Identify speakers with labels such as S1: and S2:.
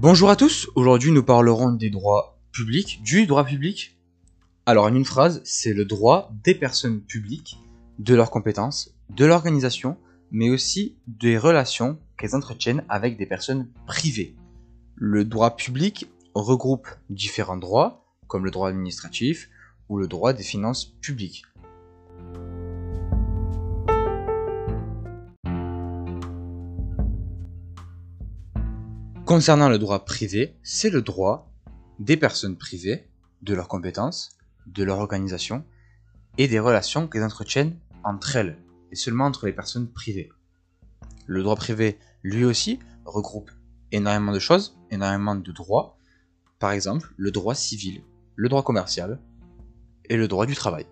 S1: Bonjour à tous, aujourd'hui nous parlerons des droits publics, du droit public. Alors en une phrase, c'est le droit des personnes publiques, de leurs compétences, de l'organisation, mais aussi des relations qu'elles entretiennent avec des personnes privées. Le droit public regroupe différents droits, comme le droit administratif ou le droit des finances publiques. Concernant le droit privé, c'est le droit des personnes privées, de leurs compétences, de leur organisation et des relations qu'elles entretiennent entre elles, et seulement entre les personnes privées. Le droit privé, lui aussi, regroupe énormément de choses, énormément de droits, par exemple le droit civil, le droit commercial et le droit du travail.